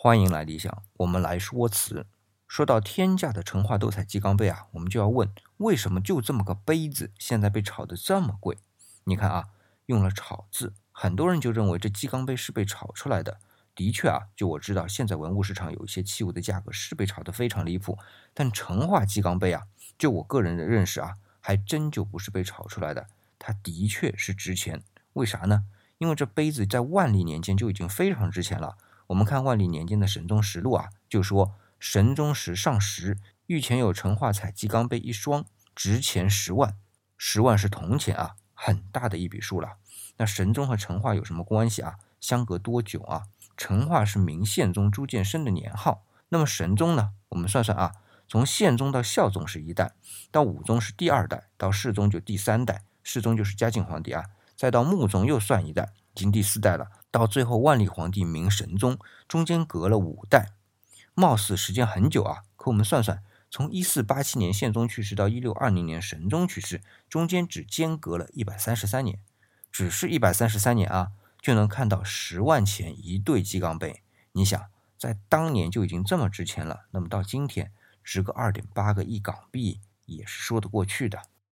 欢迎来理想，我们来说词。说到天价的成化斗彩鸡缸杯啊，我们就要问，为什么就这么个杯子，现在被炒得这么贵？你看啊，用了“炒”字，很多人就认为这鸡缸杯是被炒出来的。的确啊，就我知道，现在文物市场有一些器物的价格是被炒得非常离谱。但成化鸡缸杯啊，就我个人的认识啊，还真就不是被炒出来的，它的确是值钱。为啥呢？因为这杯子在万历年间就已经非常值钱了。我们看万历年间的《神宗实录》啊，就说神宗时上十御前有成化彩鸡缸杯一双，值钱十万，十万是铜钱啊，很大的一笔数了。那神宗和成化有什么关系啊？相隔多久啊？成化是明宪宗朱见深的年号，那么神宗呢？我们算算啊，从宪宗到孝宗是一代，到武宗是第二代，到世宗就第三代，世宗就是嘉靖皇帝啊，再到穆宗又算一代，已经第四代了。到最后，万历皇帝明神宗中间隔了五代，貌似时间很久啊。可我们算算，从一四八七年宪宗去世到一六二零年神宗去世，中间只间隔了一百三十三年，只是一百三十三年啊，就能看到十万钱一对鸡缸杯。你想，在当年就已经这么值钱了，那么到今天值个二点八个亿港币也是说得过去的。